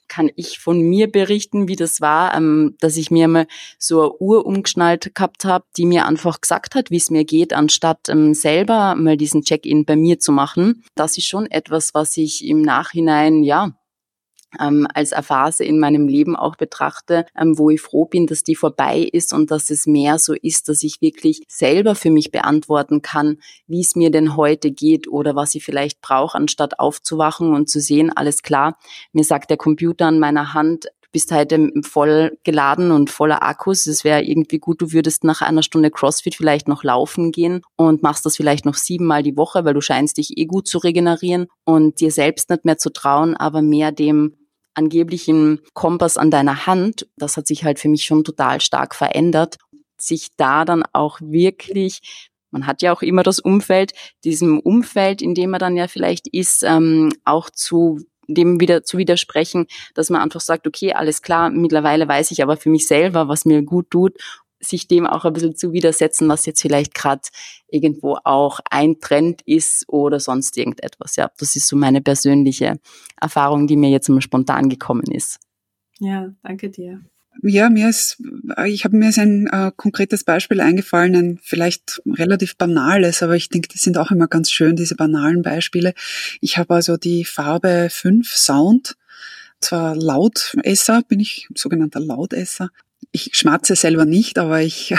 S3: kann ich von mir berichten, wie das war, ähm, dass ich mir mal so eine Uhr umgeschnallt gehabt habe, die mir einfach gesagt hat, wie es mir geht, anstatt ähm, selber mal diesen Check-in bei mir zu machen. Das ist schon etwas, was ich im Nachhinein, ja, ähm, als eine Phase in meinem Leben auch betrachte, ähm, wo ich froh bin, dass die vorbei ist und dass es mehr so ist, dass ich wirklich selber für mich beantworten kann, wie es mir denn heute geht oder was ich vielleicht brauche, anstatt aufzuwachen und zu sehen, alles klar, mir sagt der Computer an meiner Hand, bist heute voll geladen und voller Akkus. Es wäre irgendwie gut, du würdest nach einer Stunde CrossFit vielleicht noch laufen gehen und machst das vielleicht noch siebenmal die Woche, weil du scheinst dich eh gut zu regenerieren und dir selbst nicht mehr zu trauen, aber mehr dem angeblichen Kompass an deiner Hand, das hat sich halt für mich schon total stark verändert. Sich da dann auch wirklich man hat ja auch immer das Umfeld, diesem Umfeld, in dem man dann ja vielleicht ist, ähm, auch zu dem wieder zu widersprechen, dass man einfach sagt, okay, alles klar, mittlerweile weiß ich aber für mich selber, was mir gut tut sich dem auch ein bisschen zu widersetzen, was jetzt vielleicht gerade irgendwo auch ein Trend ist oder sonst irgendetwas. Ja, das ist so meine persönliche Erfahrung, die mir jetzt mal spontan gekommen ist.
S1: Ja, danke dir.
S2: Ja, mir ist, ich habe mir ist ein äh, konkretes Beispiel eingefallen, ein vielleicht relativ banales, aber ich denke, die sind auch immer ganz schön, diese banalen Beispiele. Ich habe also die Farbe 5 Sound, zwar Lautesser, bin ich sogenannter Lautesser, ich schmatze selber nicht, aber ich,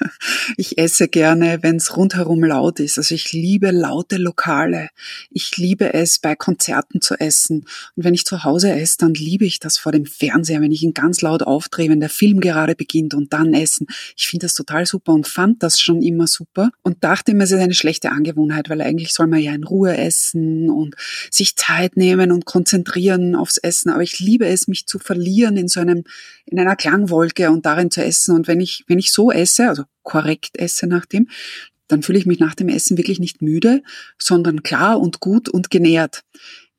S2: ich esse gerne, wenn es rundherum laut ist. Also ich liebe laute Lokale. Ich liebe es, bei Konzerten zu essen. Und wenn ich zu Hause esse, dann liebe ich das vor dem Fernseher, wenn ich ihn ganz laut aufdrehe, wenn der Film gerade beginnt und dann essen. Ich finde das total super und fand das schon immer super und dachte immer, es ist eine schlechte Angewohnheit, weil eigentlich soll man ja in Ruhe essen und sich Zeit nehmen und konzentrieren aufs Essen. Aber ich liebe es, mich zu verlieren in so einem, in einer Klangwolke und darin zu essen. Und wenn ich, wenn ich so esse, also korrekt esse nach dem, dann fühle ich mich nach dem Essen wirklich nicht müde, sondern klar und gut und genährt.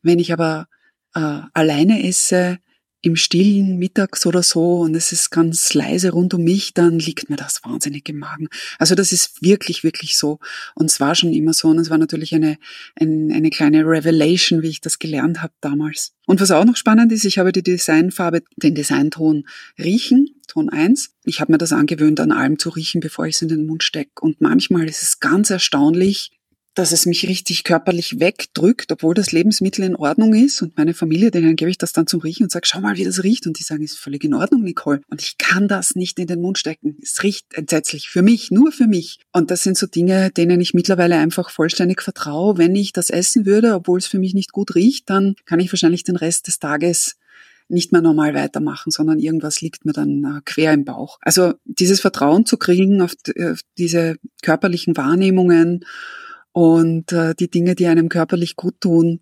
S2: Wenn ich aber äh, alleine esse, im Stillen mittags oder so und es ist ganz leise rund um mich, dann liegt mir das wahnsinnig im Magen. Also das ist wirklich, wirklich so. Und es war schon immer so und es war natürlich eine, eine, eine kleine Revelation, wie ich das gelernt habe damals. Und was auch noch spannend ist, ich habe die Designfarbe, den Designton riechen, Ton 1. Ich habe mir das angewöhnt, an allem zu riechen, bevor ich es in den Mund stecke. Und manchmal ist es ganz erstaunlich, dass es mich richtig körperlich wegdrückt, obwohl das Lebensmittel in Ordnung ist. Und meine Familie, denen gebe ich das dann zum Riechen und sage, schau mal, wie das riecht. Und die sagen, ist völlig in Ordnung, Nicole. Und ich kann das nicht in den Mund stecken. Es riecht entsetzlich. Für mich, nur für mich. Und das sind so Dinge, denen ich mittlerweile einfach vollständig vertraue. Wenn ich das essen würde, obwohl es für mich nicht gut riecht, dann kann ich wahrscheinlich den Rest des Tages nicht mehr normal weitermachen, sondern irgendwas liegt mir dann äh, quer im Bauch. Also dieses Vertrauen zu kriegen auf, auf diese körperlichen Wahrnehmungen und äh, die Dinge, die einem körperlich gut tun,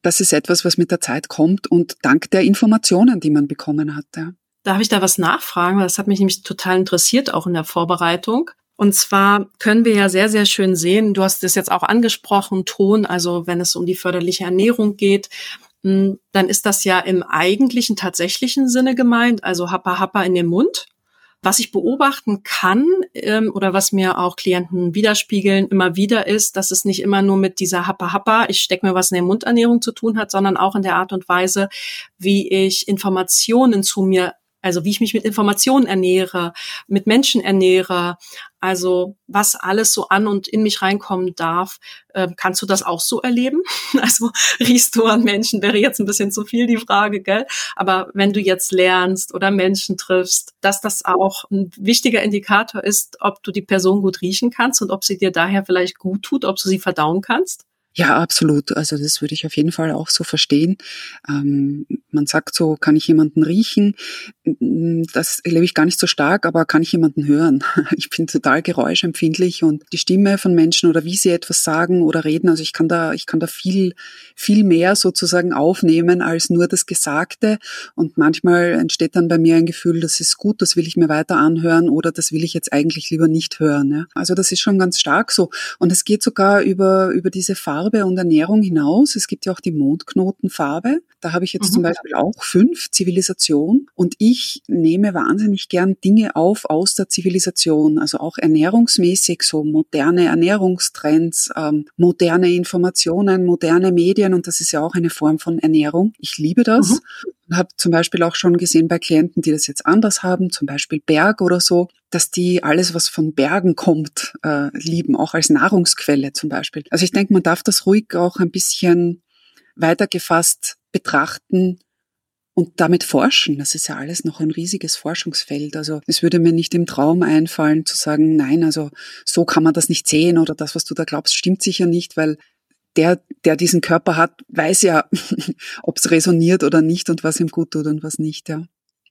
S2: das ist etwas, was mit der Zeit kommt und dank der Informationen, die man bekommen hat. Ja.
S1: Darf ich da was nachfragen? Das hat mich nämlich total interessiert, auch in der Vorbereitung. Und zwar können wir ja sehr, sehr schön sehen, du hast es jetzt auch angesprochen, Ton, also wenn es um die förderliche Ernährung geht, hm, dann ist das ja im eigentlichen, tatsächlichen Sinne gemeint, also Happa Happa in den Mund. Was ich beobachten kann ähm, oder was mir auch Klienten widerspiegeln immer wieder ist, dass es nicht immer nur mit dieser Happa Happa, ich stecke mir was in der Mundernährung zu tun hat, sondern auch in der Art und Weise, wie ich Informationen zu mir also wie ich mich mit Informationen ernähre, mit Menschen ernähre, also was alles so an und in mich reinkommen darf. Äh, kannst du das auch so erleben? Also riechst du an Menschen, wäre jetzt ein bisschen zu viel die Frage, gell? Aber wenn du jetzt lernst oder Menschen triffst, dass das auch ein wichtiger Indikator ist, ob du die Person gut riechen kannst und ob sie dir daher vielleicht gut tut, ob du sie verdauen kannst?
S2: Ja, absolut. Also das würde ich auf jeden Fall auch so verstehen. Ähm, man sagt so, kann ich jemanden riechen? Das erlebe ich gar nicht so stark, aber kann ich jemanden hören? Ich bin total geräuschempfindlich und die Stimme von Menschen oder wie sie etwas sagen oder reden, also ich kann da, ich kann da viel, viel mehr sozusagen aufnehmen als nur das Gesagte. Und manchmal entsteht dann bei mir ein Gefühl, das ist gut, das will ich mir weiter anhören oder das will ich jetzt eigentlich lieber nicht hören. Ja? Also das ist schon ganz stark so. Und es geht sogar über, über diese Farbe Farbe und Ernährung hinaus. Es gibt ja auch die Mondknotenfarbe. Da habe ich jetzt mhm. zum Beispiel auch fünf Zivilisation und ich nehme wahnsinnig gern Dinge auf aus der Zivilisation, also auch ernährungsmäßig, so moderne Ernährungstrends, ähm, moderne Informationen, moderne Medien und das ist ja auch eine Form von Ernährung. Ich liebe das. Mhm habe zum Beispiel auch schon gesehen bei Klienten, die das jetzt anders haben, zum Beispiel Berg oder so, dass die alles, was von Bergen kommt, äh, lieben, auch als Nahrungsquelle zum Beispiel. Also ich denke, man darf das ruhig auch ein bisschen weitergefasst betrachten und damit forschen. Das ist ja alles noch ein riesiges Forschungsfeld. Also es würde mir nicht im Traum einfallen zu sagen, nein, also so kann man das nicht sehen oder das, was du da glaubst, stimmt sicher nicht, weil der, der diesen Körper hat, weiß ja, ob es resoniert oder nicht und was ihm gut tut und was nicht, ja.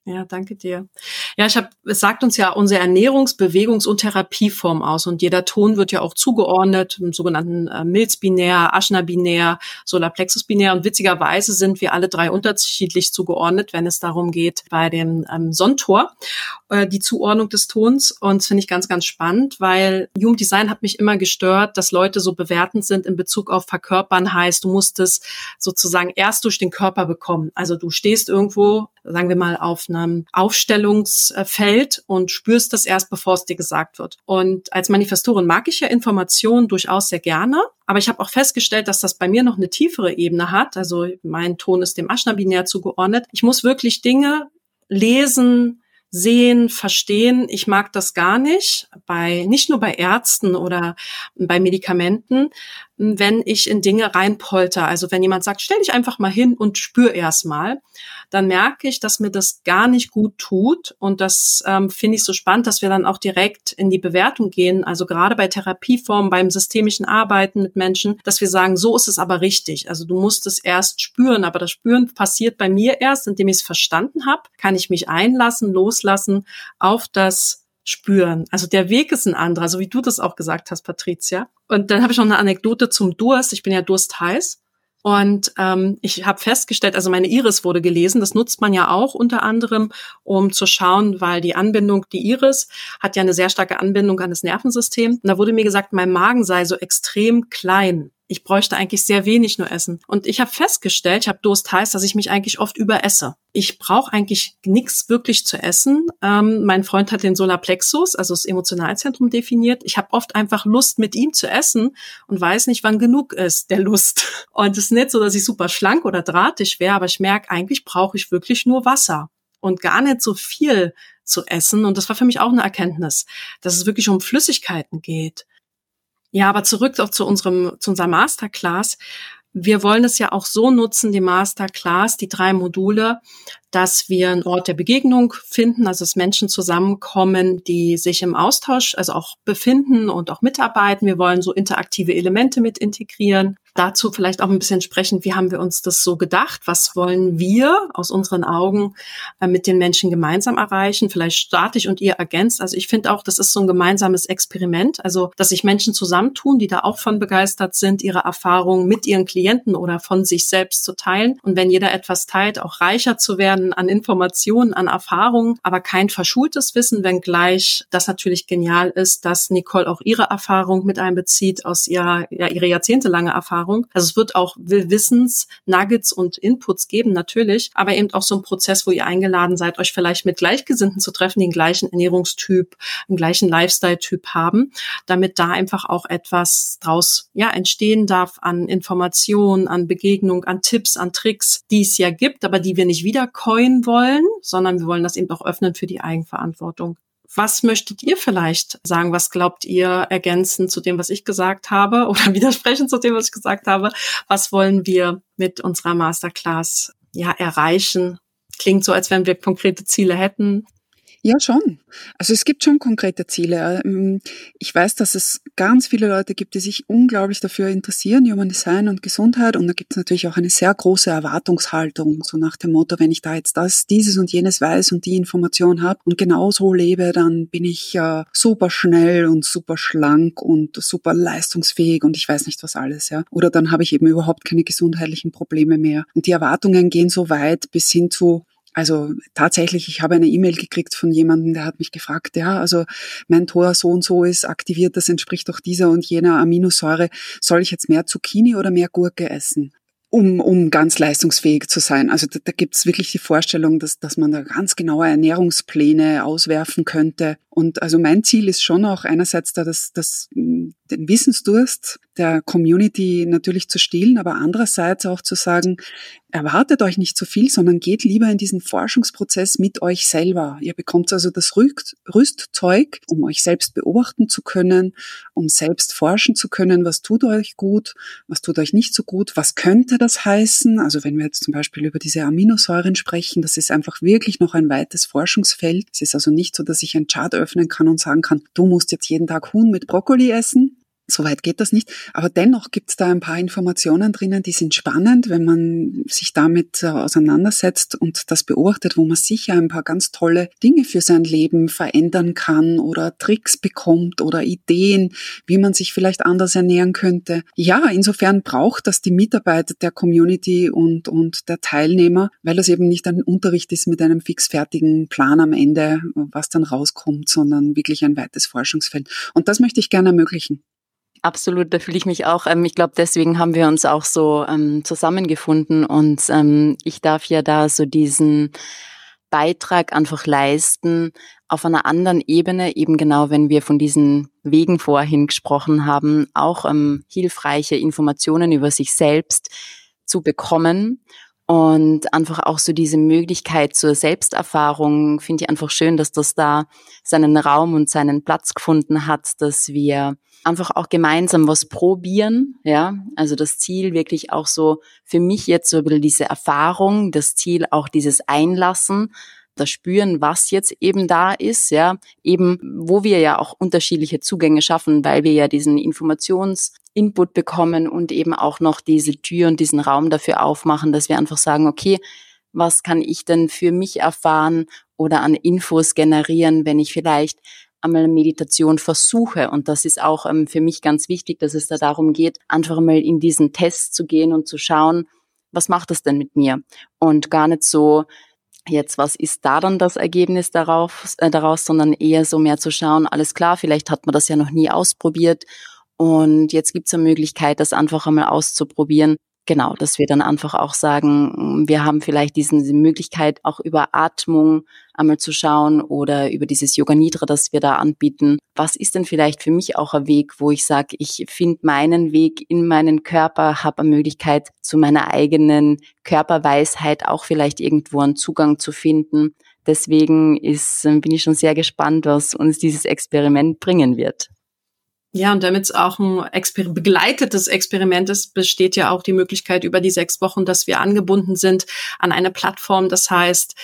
S1: Ja, danke dir. Ja, ich habe, es sagt uns ja unsere Ernährungs-, Bewegungs- und Therapieform aus und jeder Ton wird ja auch zugeordnet im sogenannten äh, Milz-Binär, Aschner-Binär, und witzigerweise sind wir alle drei unterschiedlich zugeordnet, wenn es darum geht bei dem ähm, Sontor, äh, die Zuordnung des Tons und das finde ich ganz, ganz spannend, weil Human Design hat mich immer gestört, dass Leute so bewertend sind in Bezug auf Verkörpern heißt, du musst es sozusagen erst durch den Körper bekommen. Also du stehst irgendwo, sagen wir mal, auf einem Aufstellungsfeld und spürst das erst, bevor es dir gesagt wird. Und als Manifestorin mag ich ja Informationen durchaus sehr gerne. Aber ich habe auch festgestellt, dass das bei mir noch eine tiefere Ebene hat. Also mein Ton ist dem Aschner-Binär zugeordnet. Ich muss wirklich Dinge lesen, sehen, verstehen. Ich mag das gar nicht, bei, nicht nur bei Ärzten oder bei Medikamenten, wenn ich in Dinge reinpolter. Also wenn jemand sagt, stell dich einfach mal hin und spür erst mal, dann merke ich, dass mir das gar nicht gut tut. Und das ähm, finde ich so spannend, dass wir dann auch direkt in die Bewertung gehen. Also gerade bei Therapieformen, beim systemischen Arbeiten mit Menschen, dass wir sagen, so ist es aber richtig. Also du musst es erst spüren, aber das Spüren passiert bei mir erst, indem ich es verstanden habe, kann ich mich einlassen, loslassen auf das spüren. Also der Weg ist ein anderer, so wie du das auch gesagt hast, Patricia. Und dann habe ich noch eine Anekdote zum Durst. Ich bin ja durstheiß. Und ähm, ich habe festgestellt, also meine Iris wurde gelesen. Das nutzt man ja auch unter anderem, um zu schauen, weil die Anbindung, die Iris hat ja eine sehr starke Anbindung an das Nervensystem. Und da wurde mir gesagt, mein Magen sei so extrem klein. Ich bräuchte eigentlich sehr wenig nur essen. Und ich habe festgestellt, ich habe Durst heißt, dass ich mich eigentlich oft überesse. Ich brauche eigentlich nichts wirklich zu essen. Ähm, mein Freund hat den Solarplexus, also das Emotionalzentrum definiert. Ich habe oft einfach Lust, mit ihm zu essen und weiß nicht, wann genug ist der Lust. Und es ist nicht so, dass ich super schlank oder drahtig wäre, aber ich merke, eigentlich brauche ich wirklich nur Wasser und gar nicht so viel zu essen. Und das war für mich auch eine Erkenntnis, dass es wirklich um Flüssigkeiten geht. Ja, aber zurück auch zu unserem, zu unserer Masterclass. Wir wollen es ja auch so nutzen, die Masterclass, die drei Module, dass wir einen Ort der Begegnung finden, also dass Menschen zusammenkommen, die sich im Austausch, also auch befinden und auch mitarbeiten. Wir wollen so interaktive Elemente mit integrieren. Dazu vielleicht auch ein bisschen sprechen, wie haben wir uns das so gedacht? Was wollen wir aus unseren Augen äh, mit den Menschen gemeinsam erreichen? Vielleicht starte ich und ihr ergänzt. Also ich finde auch, das ist so ein gemeinsames Experiment. Also, dass sich Menschen zusammentun, die da auch von begeistert sind, ihre Erfahrungen mit ihren Klienten oder von sich selbst zu teilen. Und wenn jeder etwas teilt, auch reicher zu werden an, Informationen, an Erfahrungen, aber kein verschultes Wissen, wenngleich das natürlich genial ist, dass Nicole auch ihre Erfahrung mit einbezieht aus ihrer, ja, ihre jahrzehntelange Erfahrung. Also es wird auch Wissens, Nuggets und Inputs geben, natürlich, aber eben auch so ein Prozess, wo ihr eingeladen seid, euch vielleicht mit Gleichgesinnten zu treffen, die den gleichen Ernährungstyp, den gleichen Lifestyle-Typ haben, damit da einfach auch etwas draus, ja, entstehen darf an Informationen, an Begegnung, an Tipps, an Tricks, die es ja gibt, aber die wir nicht wiederkommen betreuen wollen, sondern wir wollen das eben auch öffnen für die Eigenverantwortung. Was möchtet ihr vielleicht sagen? Was glaubt ihr ergänzen zu dem, was ich gesagt habe oder widersprechen zu dem, was ich gesagt habe? Was wollen wir mit unserer Masterclass ja erreichen? Klingt so, als wenn wir konkrete Ziele hätten.
S2: Ja, schon. Also es gibt schon konkrete Ziele. Ähm, ich weiß, dass es ganz viele Leute gibt, die sich unglaublich dafür interessieren, Human Design und Gesundheit. Und da gibt es natürlich auch eine sehr große Erwartungshaltung, so nach dem Motto, wenn ich da jetzt das, dieses und jenes weiß und die Information habe und genau so lebe, dann bin ich äh, super schnell und super schlank und super leistungsfähig und ich weiß nicht was alles, ja. Oder dann habe ich eben überhaupt keine gesundheitlichen Probleme mehr. Und die Erwartungen gehen so weit bis hin zu, also tatsächlich, ich habe eine E-Mail gekriegt von jemandem, der hat mich gefragt, ja, also mein Tor so und so ist aktiviert, das entspricht doch dieser und jener Aminosäure. Soll ich jetzt mehr Zucchini oder mehr Gurke essen? um, um ganz leistungsfähig zu sein. Also da, da gibt es wirklich die Vorstellung, dass, dass man da ganz genaue Ernährungspläne auswerfen könnte. Und also mein Ziel ist schon auch einerseits da, dass, dass den Wissensdurst der Community natürlich zu stillen, aber andererseits auch zu sagen, erwartet euch nicht zu so viel, sondern geht lieber in diesen Forschungsprozess mit euch selber. Ihr bekommt also das Rüstzeug, um euch selbst beobachten zu können, um selbst forschen zu können, was tut euch gut, was tut euch nicht so gut, was könnte das heißen. Also wenn wir jetzt zum Beispiel über diese Aminosäuren sprechen, das ist einfach wirklich noch ein weites Forschungsfeld. Es ist also nicht so, dass ich ein Chart öffnen kann und sagen kann, du musst jetzt jeden Tag Huhn mit Brokkoli essen, Soweit geht das nicht. Aber dennoch gibt es da ein paar Informationen drinnen, die sind spannend, wenn man sich damit äh, auseinandersetzt und das beobachtet, wo man sicher ein paar ganz tolle Dinge für sein Leben verändern kann oder Tricks bekommt oder Ideen, wie man sich vielleicht anders ernähren könnte. Ja, insofern braucht das die Mitarbeit der Community und, und der Teilnehmer, weil das eben nicht ein Unterricht ist mit einem fixfertigen Plan am Ende, was dann rauskommt, sondern wirklich ein weites Forschungsfeld. Und das möchte ich gerne ermöglichen.
S3: Absolut, da fühle ich mich auch. Ähm, ich glaube, deswegen haben wir uns auch so ähm, zusammengefunden und ähm, ich darf ja da so diesen Beitrag einfach leisten auf einer anderen Ebene, eben genau, wenn wir von diesen Wegen vorhin gesprochen haben, auch hilfreiche Informationen über sich selbst zu bekommen und einfach auch so diese Möglichkeit zur Selbsterfahrung finde ich einfach schön, dass das da seinen Raum und seinen Platz gefunden hat, dass wir einfach auch gemeinsam was probieren, ja. Also das Ziel wirklich auch so für mich jetzt so ein bisschen diese Erfahrung, das Ziel auch dieses Einlassen, das Spüren, was jetzt eben da ist, ja, eben, wo wir ja auch unterschiedliche Zugänge schaffen, weil wir ja diesen Informationsinput bekommen und eben auch noch diese Tür und diesen Raum dafür aufmachen, dass wir einfach sagen, okay, was kann ich denn für mich erfahren oder an Infos generieren, wenn ich vielleicht einmal Meditation versuche. Und das ist auch ähm, für mich ganz wichtig, dass es da darum geht, einfach mal in diesen Test zu gehen und zu schauen, was macht das denn mit mir? Und gar nicht so, jetzt, was ist da dann das Ergebnis darauf, äh, daraus, sondern eher so mehr zu schauen, alles klar, vielleicht hat man das ja noch nie ausprobiert Und jetzt gibt es eine Möglichkeit, das einfach einmal auszuprobieren. Genau, dass wir dann einfach auch sagen, wir haben vielleicht diese Möglichkeit, auch über Atmung einmal zu schauen oder über dieses Yoga Nidra, das wir da anbieten. Was ist denn vielleicht für mich auch ein Weg, wo ich sage, ich finde meinen Weg in meinen Körper, habe eine Möglichkeit, zu meiner eigenen Körperweisheit auch vielleicht irgendwo einen Zugang zu finden. Deswegen ist, bin ich schon sehr gespannt, was uns dieses Experiment bringen wird.
S1: Ja, und damit es auch ein Exper begleitetes Experiment ist, besteht ja auch die Möglichkeit über die sechs Wochen, dass wir angebunden sind an eine Plattform. Das heißt,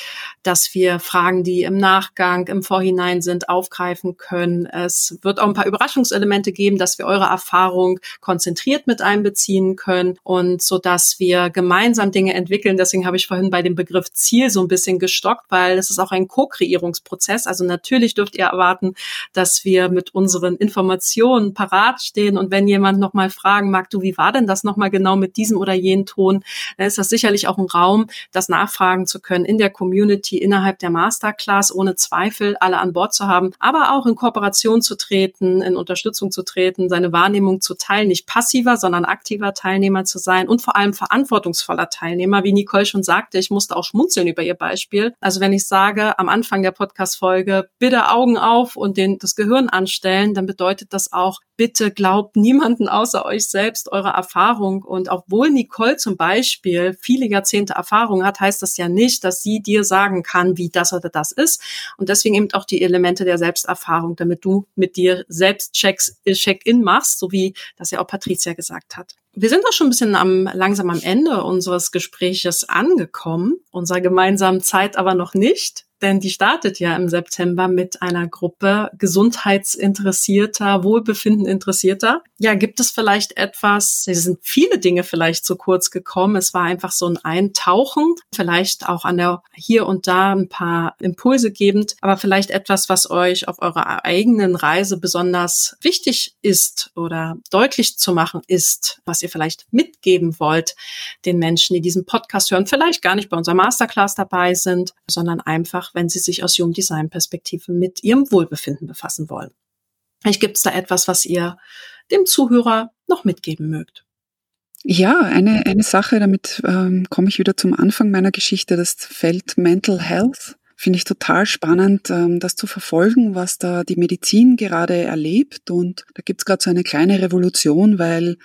S1: dass wir Fragen, die im Nachgang, im Vorhinein sind, aufgreifen können. Es wird auch ein paar Überraschungselemente geben, dass wir eure Erfahrung konzentriert mit einbeziehen können und so dass wir gemeinsam Dinge entwickeln. Deswegen habe ich vorhin bei dem Begriff Ziel so ein bisschen gestockt, weil es ist auch ein Co-Kreierungsprozess. Also natürlich dürft ihr erwarten, dass wir mit unseren Informationen parat stehen und wenn jemand nochmal fragen mag, du, wie war denn das nochmal genau mit diesem oder jenen Ton, dann ist das sicherlich auch ein Raum, das nachfragen zu können in der Community innerhalb der Masterclass ohne Zweifel alle an Bord zu haben, aber auch in Kooperation zu treten, in Unterstützung zu treten, seine Wahrnehmung zu teilen, nicht passiver, sondern aktiver Teilnehmer zu sein und vor allem verantwortungsvoller Teilnehmer. Wie Nicole schon sagte, ich musste auch schmunzeln über ihr Beispiel. Also wenn ich sage am Anfang der Podcast-Folge, bitte Augen auf und den, das Gehirn anstellen, dann bedeutet das auch, bitte glaubt niemanden außer euch selbst eure Erfahrung. Und obwohl Nicole zum Beispiel viele Jahrzehnte Erfahrung hat, heißt das ja nicht, dass sie dir sagen kann, wie das oder das ist. Und deswegen eben auch die Elemente der Selbsterfahrung, damit du mit dir selbst Checks, Check-in machst, so wie das ja auch Patricia gesagt hat. Wir sind auch schon ein bisschen am, langsam am Ende unseres Gespräches angekommen, unserer gemeinsamen Zeit aber noch nicht denn die startet ja im September mit einer Gruppe gesundheitsinteressierter, Wohlbefinden-interessierter. Ja, gibt es vielleicht etwas, es sind viele Dinge vielleicht zu kurz gekommen. Es war einfach so ein Eintauchen, vielleicht auch an der hier und da ein paar Impulse gebend, aber vielleicht etwas, was euch auf eurer eigenen Reise besonders wichtig ist oder deutlich zu machen ist, was ihr vielleicht mitgeben wollt den Menschen, die diesen Podcast hören, vielleicht gar nicht bei unserer Masterclass dabei sind, sondern einfach wenn sie sich aus Human Design Perspektive mit ihrem Wohlbefinden befassen wollen. Vielleicht gibt es da etwas, was ihr dem Zuhörer noch mitgeben mögt.
S2: Ja, eine, eine Sache, damit ähm, komme ich wieder zum Anfang meiner Geschichte, das Feld Mental Health. Finde ich total spannend, ähm, das zu verfolgen, was da die Medizin gerade erlebt. Und da gibt es gerade so eine kleine Revolution, weil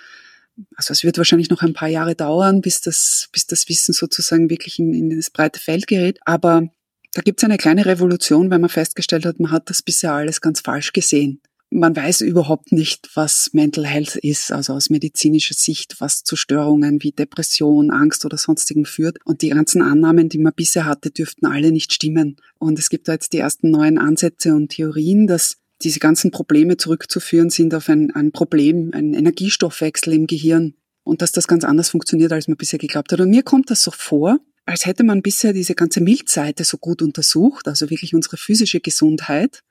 S2: also es wird wahrscheinlich noch ein paar Jahre dauern, bis das, bis das Wissen sozusagen wirklich in, in das breite Feld gerät. Aber da gibt es eine kleine Revolution, weil man festgestellt hat, man hat das bisher alles ganz falsch gesehen. Man weiß überhaupt nicht, was Mental Health ist, also aus medizinischer Sicht, was zu Störungen wie Depression, Angst oder sonstigen führt. Und die ganzen Annahmen, die man bisher hatte, dürften alle nicht stimmen. Und es gibt da jetzt die ersten neuen Ansätze und Theorien, dass diese ganzen Probleme zurückzuführen sind auf ein, ein Problem, einen Energiestoffwechsel im Gehirn und dass das ganz anders funktioniert, als man bisher geglaubt hat. Und mir kommt das so vor, als hätte man bisher diese ganze Milzseite so gut untersucht, also wirklich unsere physische Gesundheit.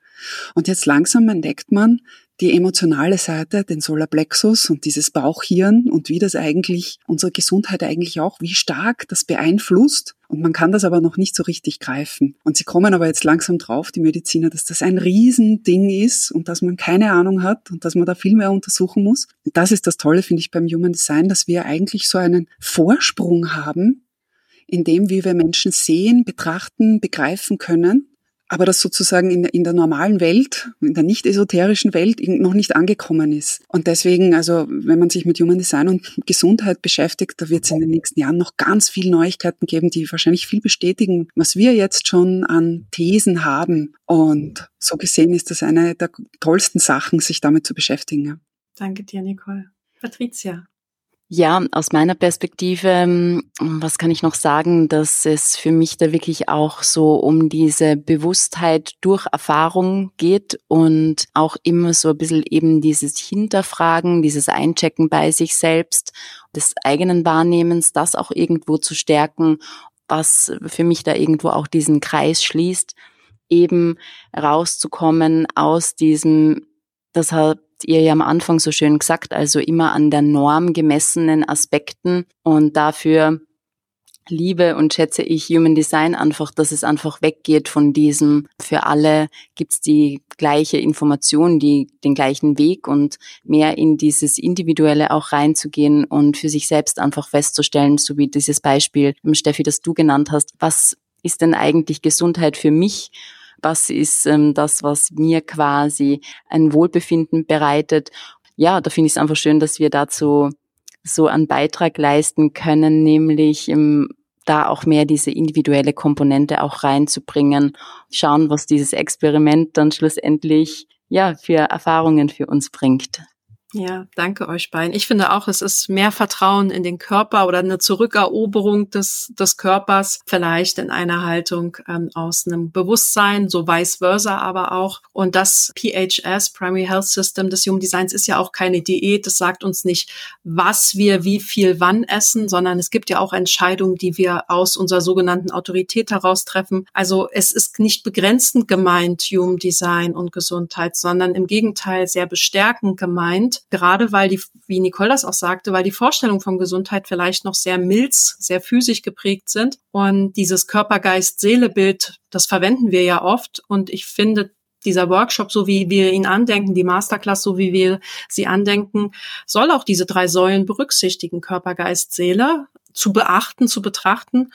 S2: Und jetzt langsam entdeckt man die emotionale Seite, den Solarplexus und dieses Bauchhirn und wie das eigentlich unsere Gesundheit eigentlich auch, wie stark das beeinflusst. Und man kann das aber noch nicht so richtig greifen. Und sie kommen aber jetzt langsam drauf, die Mediziner, dass das ein Riesending ist und dass man keine Ahnung hat und dass man da viel mehr untersuchen muss. Und das ist das Tolle, finde ich, beim Human Design, dass wir eigentlich so einen Vorsprung haben in dem, wie wir Menschen sehen, betrachten, begreifen können, aber das sozusagen in, in der normalen Welt, in der nicht esoterischen Welt noch nicht angekommen ist. Und deswegen, also wenn man sich mit Human Design und Gesundheit beschäftigt, da wird es in den nächsten Jahren noch ganz viele Neuigkeiten geben, die wahrscheinlich viel bestätigen, was wir jetzt schon an Thesen haben. Und so gesehen ist das eine der tollsten Sachen, sich damit zu beschäftigen.
S1: Danke dir, Nicole. Patricia.
S3: Ja, aus meiner Perspektive, ähm, was kann ich noch sagen, dass es für mich da wirklich auch so um diese Bewusstheit durch Erfahrung geht und auch immer so ein bisschen eben dieses Hinterfragen, dieses Einchecken bei sich selbst, des eigenen Wahrnehmens, das auch irgendwo zu stärken, was für mich da irgendwo auch diesen Kreis schließt, eben rauszukommen aus diesem, das hat ihr ja am Anfang so schön gesagt, also immer an der Norm gemessenen Aspekten und dafür liebe und schätze ich Human Design einfach, dass es einfach weggeht von diesem, für alle gibt's die gleiche Information, die, den gleichen Weg und mehr in dieses Individuelle auch reinzugehen und für sich selbst einfach festzustellen, so wie dieses Beispiel, Steffi, das du genannt hast, was ist denn eigentlich Gesundheit für mich? Was ist ähm, das, was mir quasi ein Wohlbefinden bereitet? Ja, da finde ich es einfach schön, dass wir dazu so einen Beitrag leisten können, nämlich im da auch mehr diese individuelle Komponente auch reinzubringen, schauen, was dieses Experiment dann schlussendlich ja für Erfahrungen für uns bringt.
S1: Ja, danke euch beiden. Ich finde auch, es ist mehr Vertrauen in den Körper oder eine Zurückeroberung des, des Körpers, vielleicht in einer Haltung ähm, aus einem Bewusstsein, so vice versa aber auch. Und das PHS, Primary Health System des Human Designs, ist ja auch keine Diät. Das sagt uns nicht, was wir wie viel wann essen, sondern es gibt ja auch Entscheidungen, die wir aus unserer sogenannten Autorität heraus treffen. Also es ist nicht begrenzend gemeint, Human Design und Gesundheit, sondern im Gegenteil sehr bestärkend gemeint gerade weil die, wie Nicole das auch sagte, weil die Vorstellungen von Gesundheit vielleicht noch sehr milz, sehr physisch geprägt sind. Und dieses Körper-Geist-Seele-Bild, das verwenden wir ja oft. Und ich finde, dieser Workshop, so wie wir ihn andenken, die Masterclass, so wie wir sie andenken, soll auch diese drei Säulen berücksichtigen, Körper, Geist, Seele, zu beachten, zu betrachten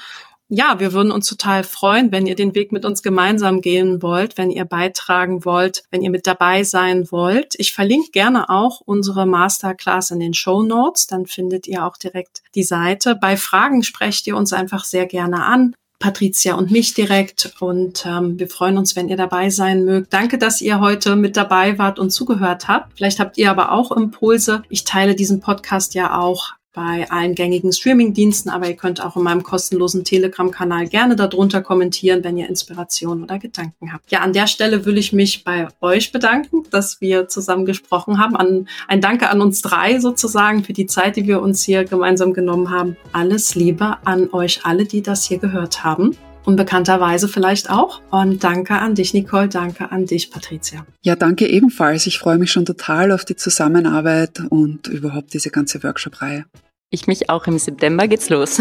S1: ja, wir würden uns total freuen, wenn ihr den Weg mit uns gemeinsam gehen wollt, wenn ihr beitragen wollt, wenn ihr mit dabei sein wollt. Ich verlinke gerne auch unsere Masterclass in den Show Notes, dann findet ihr auch direkt die Seite. Bei Fragen sprecht ihr uns einfach sehr gerne an. Patricia und mich direkt und ähm, wir freuen uns, wenn ihr dabei sein mögt. Danke, dass ihr heute mit dabei wart und zugehört habt. Vielleicht habt ihr aber auch Impulse. Ich teile diesen Podcast ja auch bei allen gängigen Streaming-Diensten, aber ihr könnt auch in meinem kostenlosen Telegram-Kanal gerne darunter kommentieren, wenn ihr Inspiration oder Gedanken habt. Ja, an der Stelle will ich mich bei euch bedanken, dass wir zusammen gesprochen haben. An, ein Danke an uns drei sozusagen für die Zeit, die wir uns hier gemeinsam genommen haben. Alles Liebe an euch alle, die das hier gehört haben unbekannterweise vielleicht auch. Und danke an dich, Nicole, danke an dich, Patricia.
S2: Ja, danke ebenfalls. Ich freue mich schon total auf die Zusammenarbeit und überhaupt diese ganze Workshop-Reihe.
S3: Ich mich auch. Im September geht's los.